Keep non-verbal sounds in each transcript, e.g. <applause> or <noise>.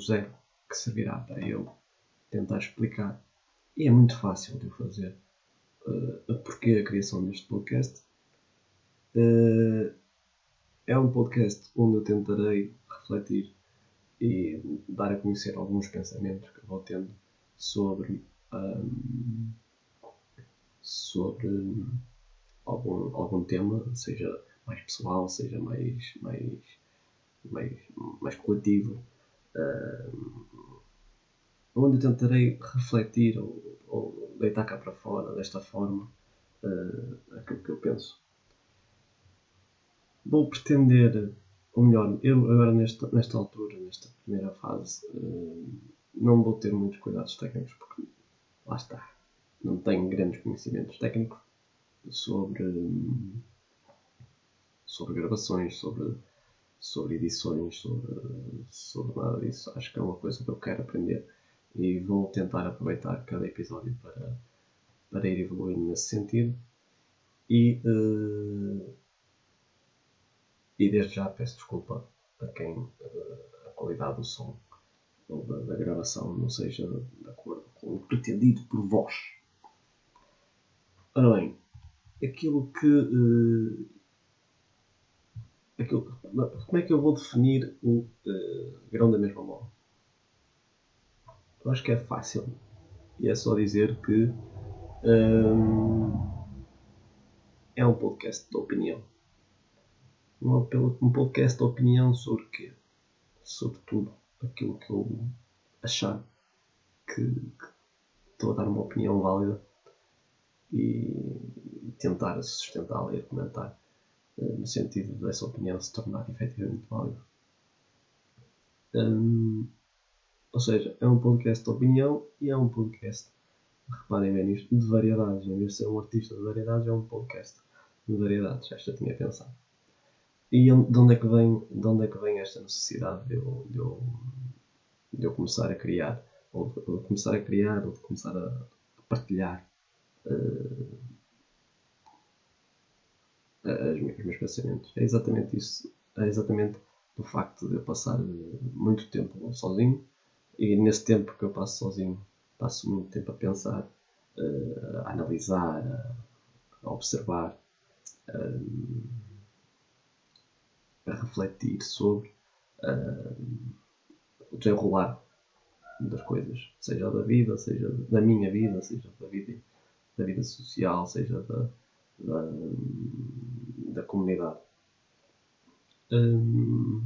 zero que servirá para eu tentar explicar, e é muito fácil de o fazer, uh, porquê a criação deste podcast. Uh, é um podcast onde eu tentarei refletir e dar a conhecer alguns pensamentos que vou tendo sobre, um, sobre algum, algum tema, seja mais pessoal, seja mais, mais, mais, mais coletivo, uh, onde eu tentarei refletir ou, ou, deitar cá para fora desta forma uh, aquilo que eu penso. Vou pretender, ou melhor, eu agora nesta, nesta altura, nesta primeira fase, uh, não vou ter muitos cuidados técnicos porque lá está, não tenho grandes conhecimentos técnicos sobre sobre gravações, sobre, sobre edições, sobre, sobre nada disso. Acho que é uma coisa que eu quero aprender e vou tentar aproveitar cada episódio para, para ir evoluindo nesse sentido. E, uh, e desde já peço desculpa a quem uh, a qualidade do som ou da, da, gravação não seja de acordo com o pretendido por vós. Ora bem, aquilo que uh, aquilo, como é que eu vou definir o uh, grão da mesma mão? Eu acho que é fácil. E é só dizer que um, é um podcast de opinião. Um, um podcast de opinião sobre o quê? Sobre tudo aquilo que eu achar que, que estou a dar uma opinião válida e tentar sustentá-la e argumentar no sentido dessa opinião se tornar efetivamente válida. Um, ou seja, é um podcast de opinião e é um podcast, reparem bem nisto, de variedades. Em vez de ser um artista de variedades, é um podcast de variedades. Esta tinha pensado. E de onde é que vem, de onde é que vem esta necessidade de eu, de eu, de eu começar a criar? Ou de, de, começar a criar, ou de começar a partilhar uh, os meus pensamentos. É exatamente isso. É exatamente o facto de eu passar muito tempo sozinho e nesse tempo que eu passo sozinho passo muito tempo a pensar, a analisar, a observar, a refletir sobre o desenrolar das coisas, seja da vida, seja da minha vida, seja da vida, da vida social, seja da, da, da comunidade. Hum,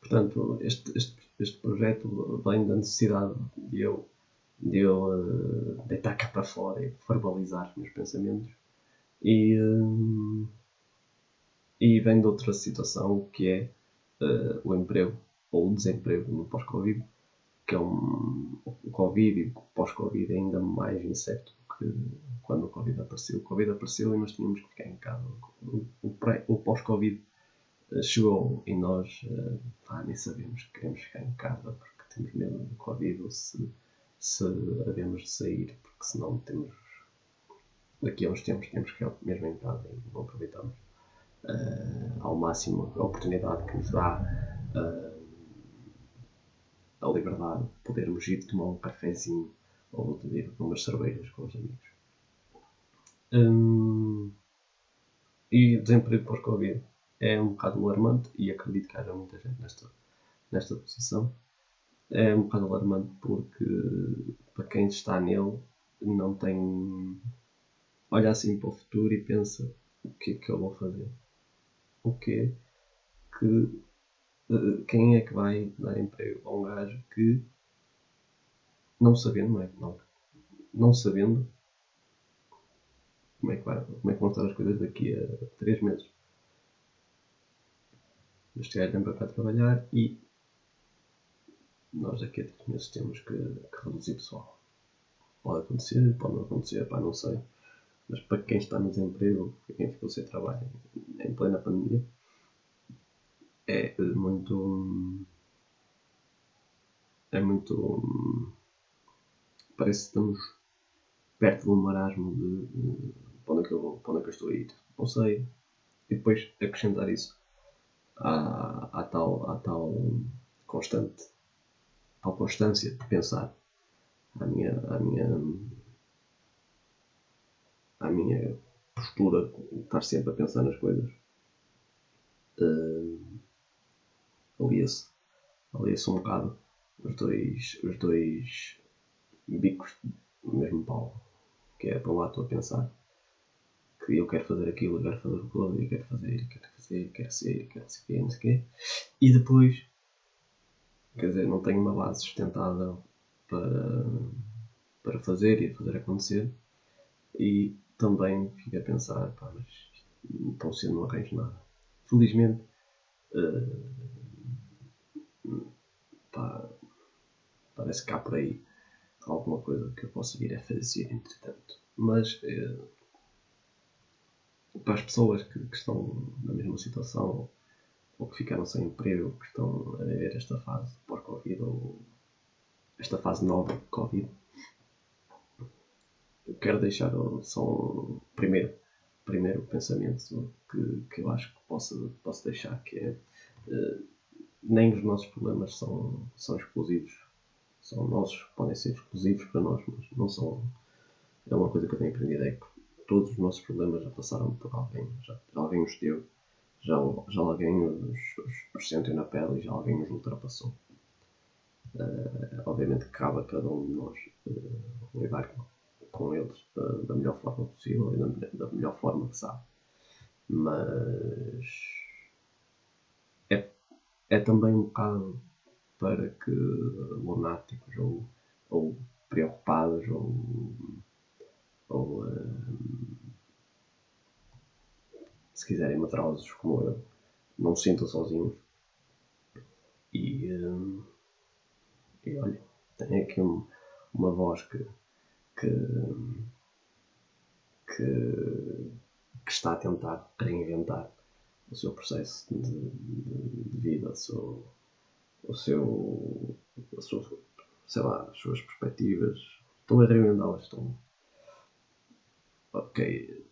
portanto, este, este, este projeto vem da necessidade de eu, de eu uh, deitar cá para fora e verbalizar os meus pensamentos. E, uh, e vem de outra situação que é uh, o emprego ou o desemprego no pós-Covid, que é um, o Covid e o pós-Covid é ainda mais incerto quando o Covid apareceu. O Covid apareceu e nós tínhamos que ficar em casa. O, o, pós-Covid eh, chegou e nós ah, nem sabemos que queremos ficar em casa porque temos medo do Covid ou se, se havemos de sair, porque senão temos. Daqui a uns tempos temos que mesmo em casa e não aproveitamos uh, ao máximo a oportunidade que nos dá uh, a liberdade de podermos ir tomar um cafezinho ou de ir umas cervejas com os amigos. Hum, e desemprego pós-Covid é um bocado alarmante e acredito que haja muita gente nesta, nesta posição. É um bocado alarmante porque para quem está nele não tem. olha assim para o futuro e pensa o que é que eu vou fazer? O que é que. Eh, quem é que vai dar emprego a um gajo que não sabendo, não é? Não, não sabendo como é, que vai, como é que vão estar as coisas daqui a 3 meses. Gajo vem para trabalhar e nós daqui a 3 meses temos que, que reduzir pessoal. Pode acontecer, pode não acontecer, pá, não sei. Mas para quem está no desemprego, para quem ficou sem trabalho em plena pandemia, é muito. É muito parece que estamos perto de um marasmo de, de para, onde é que eu vou, para onde é que eu estou a ir. Não sei. E depois acrescentar isso há, há, tal, há tal constante, tal constância de pensar. A minha, a minha, a minha postura estar sempre a pensar nas coisas. Uh, alia-se alia-se um bocado os dois, os dois bicos do mesmo pau. Que é, para lado estou a pensar que eu quero fazer aquilo, eu quero fazer o outro, eu quero fazer, eu quero fazer, eu quero ser, eu quero ser, não sei o quê. E depois, quer dizer, não tenho uma base sustentável para, para fazer e fazer acontecer. E também fico a pensar, pá, mas tão cedo não arranjo nada. Felizmente, uh, pá, parece que há por aí alguma coisa que eu possa vir a fazer entretanto. Mas uh, para as pessoas que, que, estão na mesma situação ou que ficaram sem emprego, que estão a viver esta fase pós-Covid ou esta fase nova de Covid, eu quero deixar só um primeiro, primeiro pensamento que, que eu acho que posso, posso deixar, que é uh, nem os nossos problemas são, são exclusivos. São nossos, podem ser exclusivos para nós, mas não são. É uma coisa que eu tenho aprendido, é que todos os nossos problemas já passaram por alguém, já, alguém os deu, já, já alguém os, os, os sentiu na pele e já alguém os ultrapassou. Uh, obviamente cabe a cada um de nós uh, lidar com, com eles da, da, melhor forma possível e da, da, melhor forma que sabe. Mas é, é também um bocado para que lunáticos ou, ou preocupados ou ou uh, se quiserem medrosos como eu, não se sintam sozinhos. E, uh, e olha, tem aqui um, uma voz que, que, que, que, está a tentar reinventar o seu processo de, de, de vida, o seu, o seu, a sua, sei lá, as suas perspectivas. Estão a reinventá-las, estão, ok,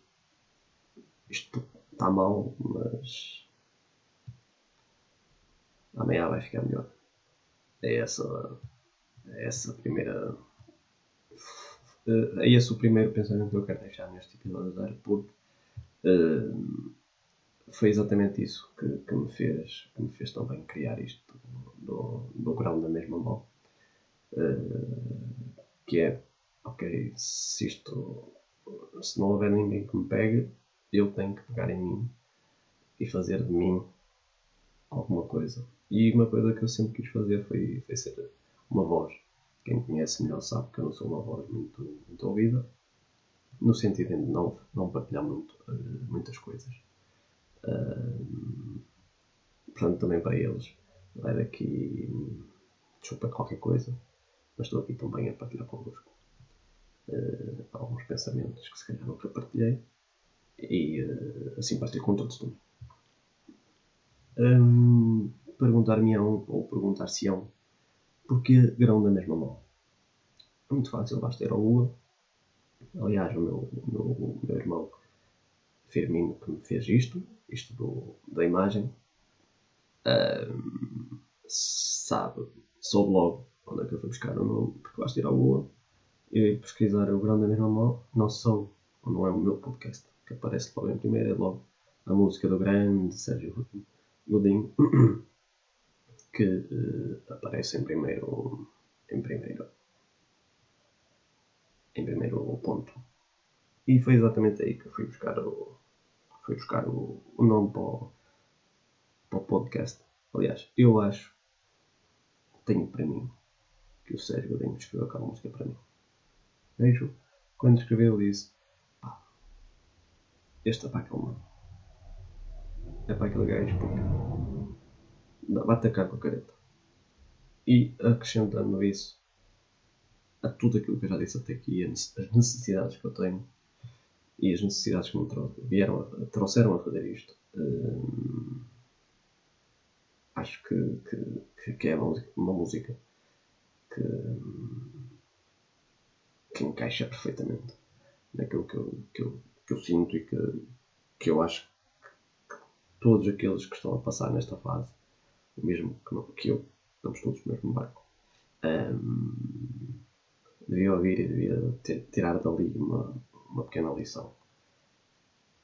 isto está mal, mas amanhã vai ficar melhor. É essa, é essa a primeira. É esse o primeiro pensamento que eu quero deixar neste episódio porque uh, foi exatamente isso que, que, me fez, que me fez também criar isto do, do grão da mesma mão. Uh, que é, ok, se isto se não houver ninguém que me pegue, eu tenho que pegar em mim e fazer de mim alguma coisa. E uma coisa que eu sempre quis fazer foi, foi ser uma voz. Quem conhece melhor sabe que eu não sou uma voz muito, muito ouvida, no sentido de não, não partilhar muito, uh, muitas coisas. Portanto, também para eles, vai daqui desculpa qualquer coisa, mas estou aqui também a partilhar convosco uh, alguns pensamentos que se calhar nunca partilhei e uh, assim partilho com todos também. Um, Perguntar-me-ão ou perguntar-se-ão porquê grão da mesma mão? É muito fácil, basta ir ao Google. Aliás, o meu, o meu, meu irmão Firmino que me fez isto, isto do, da imagem, sabe, soube logo onde é que eu fui buscar o nome, porque basta ir ao Google e pesquisar o Grande Mal, não sou, ou não é o meu podcast, que aparece logo em primeiro, é logo a música do grande Sérgio Godinho, <coughs> que uh, aparece em primeiro, em primeiro, em primeiro ponto. E foi exatamente aí que eu fui buscar o, fui buscar o, o nome para o, para o podcast. Aliás, eu acho, tenho para mim, que o Sérgio Godinho escreveu aquela música para mim. Vejo, quando escreveu, disse: pá, este é para aquele mano. É para aquele gajo porque vai atacar com a careta. E acrescentando isso a tudo aquilo que eu já disse até aqui, as necessidades que eu tenho e as necessidades que me a, trouxeram a fazer isto, hum, acho que, que, que, é uma, música que, que encaixa perfeitamente naquilo que eu, que eu, que eu sinto e que, que eu acho todos aqueles que estão a passar nesta fase, mesmo que, não, que eu, estamos todos no mesmo barco, um, devia ouvir e devia ter, tirar dali uma, uma pequena lição.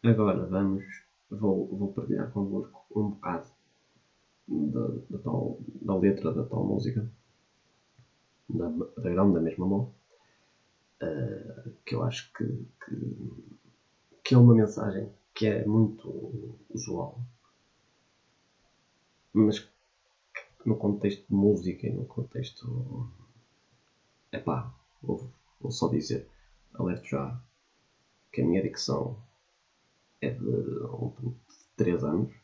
Agora vamos, vou, vou partilhar convosco um bocado da, da, tal, da letra da tal música, da, da grão da mesma mão, uh, que eu acho que, que, que é uma mensagem que é muito usual, mas no contexto de música e no contexto. Epá, vou, vou só dizer, alerto já, que a minha dicção é de de 3 anos.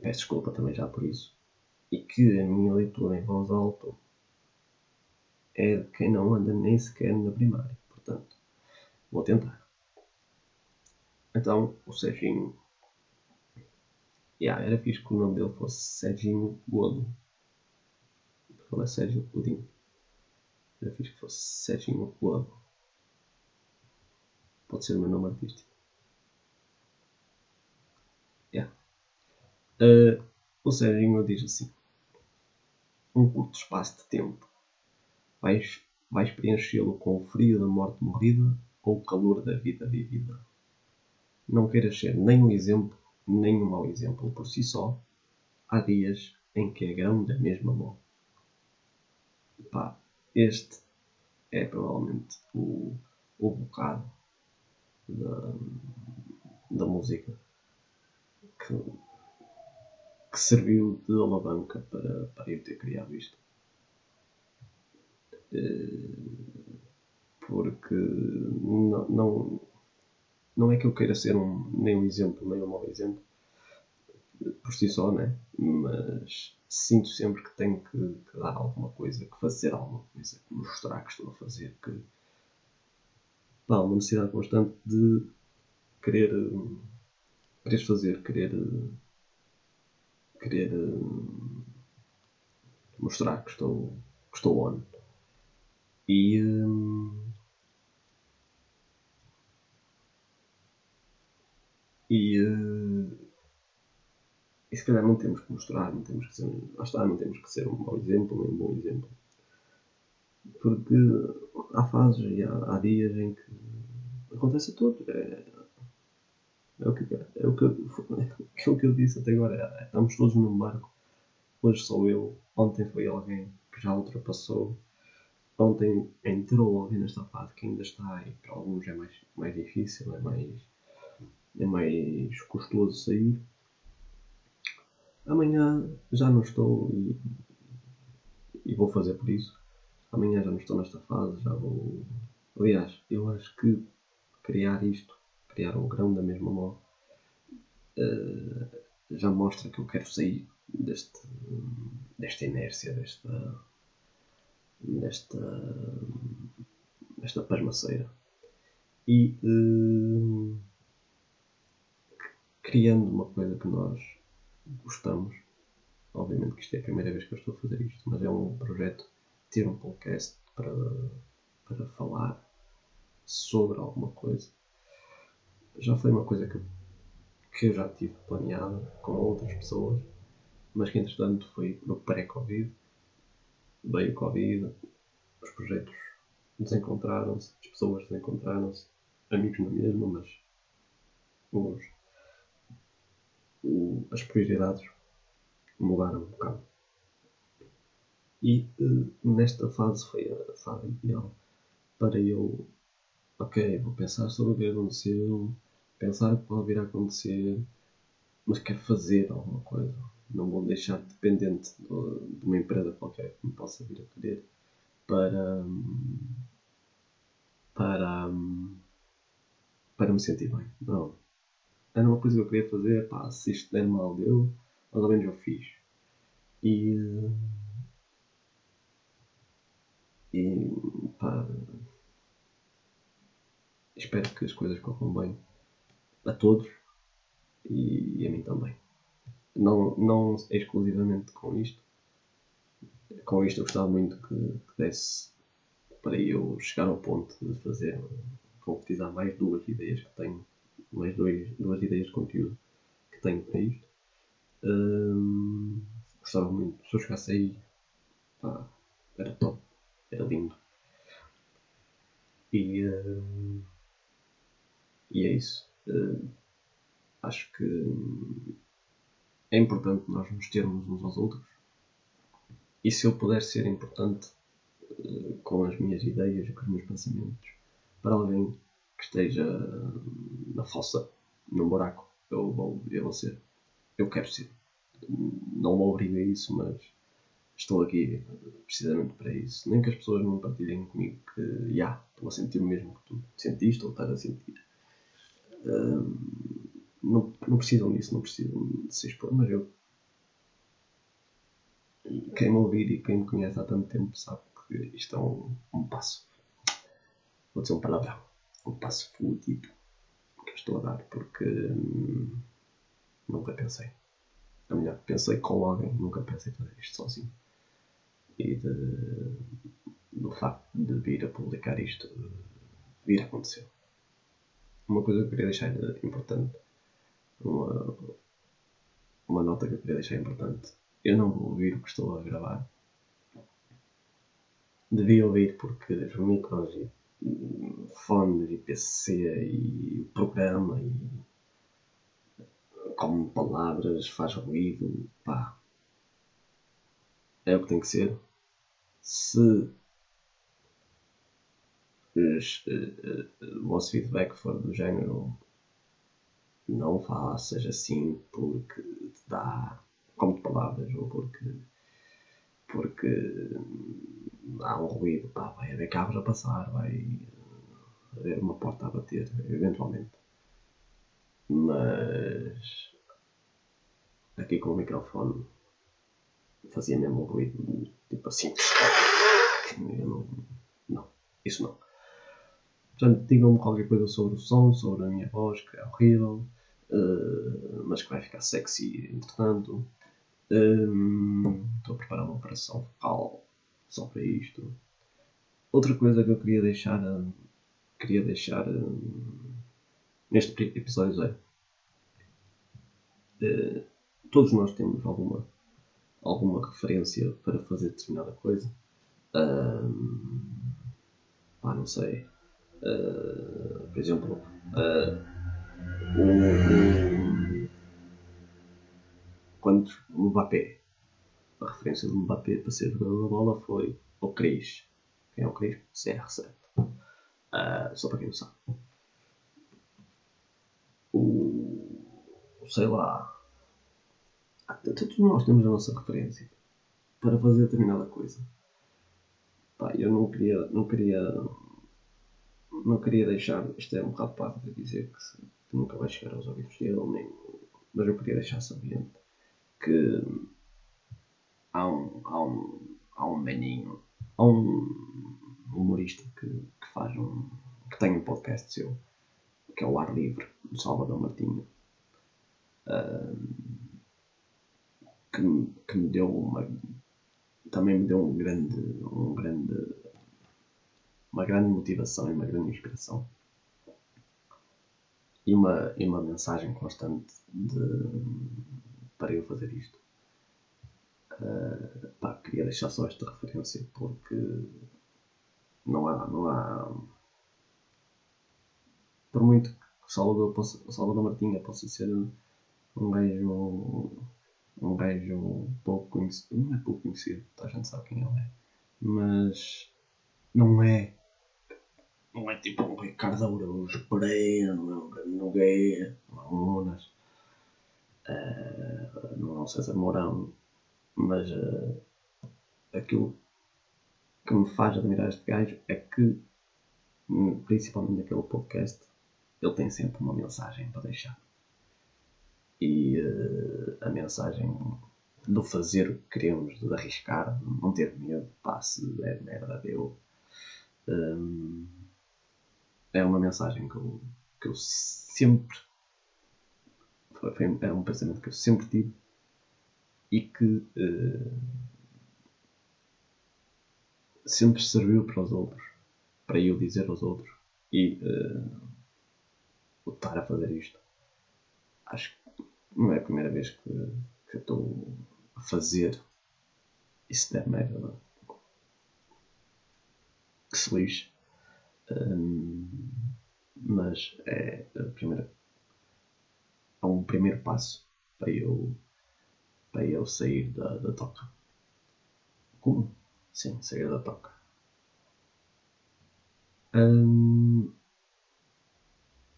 Peço desculpa também já por isso. E que a minha leitura em voz alta é de quem não anda nem sequer na primária. Portanto, vou tentar. Então, o Serginho. Yeah, era fixe que o nome dele fosse Serginho Godo. Ele é Sérgio Pudim. Era fixe que fosse Serginho Godo. Pode ser o meu nome artístico. Yeah. Uh, o Serginho diz assim: Um curto espaço de tempo. Vais, vais preenchê-lo com o frio da morte morrida ou o calor da vida vivida. Não queiras ser nem um exemplo, nem um mau exemplo por si só. Há dias em que é grão da mesma mão. Pá, este é provavelmente o, o bocado da, da música que, que serviu de alavanca para, para eu ter criado isto. Eh, porque não, não, não é que eu queira ser um, nem um exemplo, nem um mau exemplo, por si só, né? Mas sinto sempre que tenho que, que, dar alguma coisa, que fazer alguma coisa, que mostrar que estou a fazer, que pá, uma necessidade constante de querer, querer fazer, querer, querer mostrar que estou, que estou on. E, E, uh, e se calhar não temos que mostrar, não temos que ser, lá está, não temos que ser um mau exemplo, nem um bom exemplo. Porque há fases e há, há dias em que acontece tudo. É, é o que, é o que, <laughs> é o que eu disse até agora. Estamos todos num barco. Hoje sou eu, ontem foi alguém que já ultrapassou. Ontem entrou alguém nesta fase que ainda está e para alguns é mais, mais difícil, é mais é mais custoso sair. Amanhã já não estou e, e vou fazer por isso. Amanhã já não estou nesta fase, já vou. Aliás, eu acho que criar isto, criar um grão da mesma mão, uh, já mostra que eu quero sair deste, desta inércia, desta, desta, desta pasmaceira. E uh, criando uma coisa que nós gostamos. Obviamente que isto é a primeira vez que eu estou a fazer isto, mas é um projeto ter um podcast para, para falar sobre alguma coisa. Já foi uma coisa que, que eu já tive planeada com outras pessoas, mas que entretanto foi no pré-Covid. Veio o Covid, os projetos desencontraram-se, as pessoas desencontraram-se, amigos na mesma, mas uns as prioridades mudaram um bocado. E uh, nesta fase foi a fase ideal para eu, ok, vou pensar sobre o que aconteceu, pensar o que pode vir a acontecer, mas quero fazer alguma coisa. Não vou deixar dependente de, uma empresa qualquer que me possa vir a querer para, para, para me sentir bem. Não era uma coisa que eu queria fazer, pá, se isto der mal deu, mais ou menos eu fiz. E. E. pá. Espero que as coisas corram bem a todos e, a mim também. Não, não exclusivamente com isto. Com isto eu gostava muito que, que desse para eu chegar ao ponto de fazer concretizar mais duas ideias que tenho mais dois, duas ideias de conteúdo que tenho para isto. Um, gostava muito. Se eu chegasse aí, pá, era top. Era lindo. E, um, e é isso. Uh, acho que é importante nós nos termos uns aos outros. E se eu puder ser importante uh, com as minhas ideias e com os meus pensamentos para alguém que esteja na fossa, num buraco, eu vou, eu vou ser. Eu quero ser. Não me obrigo a isso, mas estou aqui precisamente para isso. Nem que as pessoas não partilhem comigo que, já, yeah, estou a sentir o mesmo que tu sentiste ou estás a sentir. Um, não, não precisam disso, não precisam de se expor, mas eu. Quem me ouvir e quem me conhece há tanto tempo sabe que isto é um, um passo. Vou dizer um palavrão. Um passo fodido que estou a dar porque hum, nunca pensei. Ou melhor, pensei com alguém, nunca pensei fazer isto sozinho. E de, do facto de vir a publicar isto vir a acontecer. Uma coisa que eu queria deixar importante uma, uma nota que eu queria deixar importante. Eu não vou ouvir o que estou a gravar. Devia ouvir porque os micros e fones e PC e programa e como palavras, faz ruído, pá. É o que tem que ser. Se os, uh, uh, o vosso feedback for do género não faças assim porque te dá como de palavras ou porque porque há um ruído, pá, vai haver carros a passar, vai haver uma porta a bater, eventualmente. Mas aqui com o microfone fazia mesmo um ruído tipo assim. <laughs> Não, não, isso não. Portanto, digam-me qualquer coisa sobre o som, sobre a minha voz, que é horrível. Uh, mas que vai ficar sexy entretanto. Estou a preparar uma operação vocal só para isto. Outra coisa que eu queria deixar, um, queria deixar neste episódio é uh, todos nós temos alguma, alguma referência para fazer determinada coisa. Um, não sei. Uh, por exemplo, uh, o, quando o Mbappé, a referência do Mbappé para ser jogador da bola foi o Cris. Quem é o Cris? CR7. Uh, só para quem não sabe. O. sei lá. Todos nós temos a nossa referência para fazer determinada coisa. Pá, eu não queria. não queria. Não queria deixar. Isto é um bocado parvo de dizer que que nunca vai chegar aos ouvidos dele, nem, mas eu queria deixar sabido que há um, há um, há um maninho, há um humorista que, que faz um. que tem um podcast seu, que é o Ar Livre, do Salvador Martinho, uh, que, que me deu uma. também me deu um grande. um grande uma grande motivação e uma grande inspiração e uma, e uma mensagem constante de, para eu fazer isto. Uh, pá, queria deixar só esta referência porque não há, não há por muito que Salvador, possa, Salvador Martinha possa ser um gajo um gajo pouco conhecido, não é pouco conhecido, a gente sabe quem ele é, mas não é não é tipo um Ricardo Araújo Pereira, não é um Bruno Nogueira, não é um Unas, uh, não é um César Mourão, mas uh, aquilo que me faz admirar este gajo é que, hum, principalmente naquele podcast, ele tem sempre uma mensagem para deixar. E uh, a mensagem do fazer o que queremos, de arriscar, não ter medo, passe, é merda, deu. Um, é uma mensagem que eu, que eu sempre. Foi, é um pensamento que eu sempre tive e que uh, sempre serviu para os outros, para eu dizer aos outros e uh, estar a fazer isto. Acho que não é a primeira vez que, que eu estou a fazer isso der merda. Que se lixe. Mas é a primeira. Há um primeiro passo para eu, para eu sair da, da toca. Como? Sim, sair da toca. Um,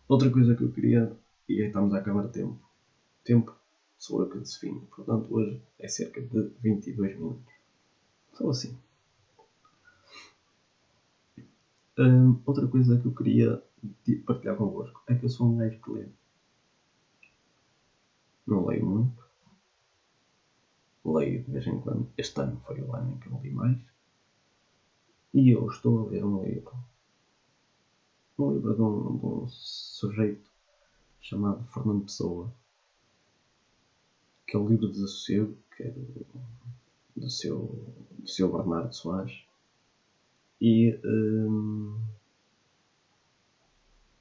outra coisa que eu queria, e aí estamos a acabar tempo. Tempo sou eu que defino, portanto hoje é cerca de 22 minutos. Só assim. Um, outra coisa que eu queria partilhar convosco é que eu sou um gajo que lê. Não leio muito. Leio de vez em quando. Este ano foi o ano em que eu li mais. E eu estou a ler um livro. Um livro de um, de um sujeito chamado Fernando Pessoa. Que é o livro de Desassossego, que é do, do, seu, do seu Bernardo Soares. E. Um,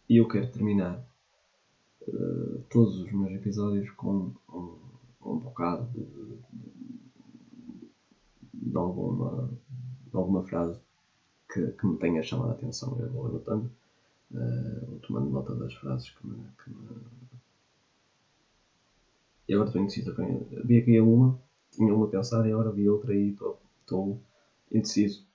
e eu quero terminar uh, todos os meus episódios com um, um bocado de, de, alguma, de alguma frase que, que me tenha chamado a atenção. Eu vou anotando, uh, tomando nota das frases que me. Que me... E agora estou indeciso. Vi aqui uma, tinha uma a pensar e agora vi outra e estou indeciso.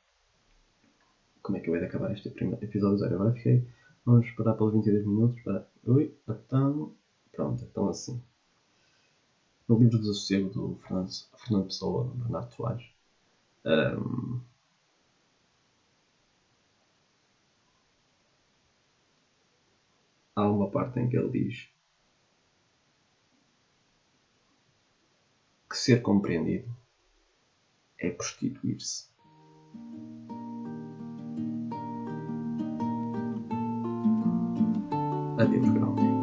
Como é que eu ia acabar este episódio zero? Agora fiquei Vamos esperar pelos 22 minutos para. Ui, então. Pronto, então assim. No livro do Sossego do Fernando, Fernando Pessoa, do Bernardo Soares. Um, há uma parte em que ele diz que ser compreendido é prostituir-se. 那点重要。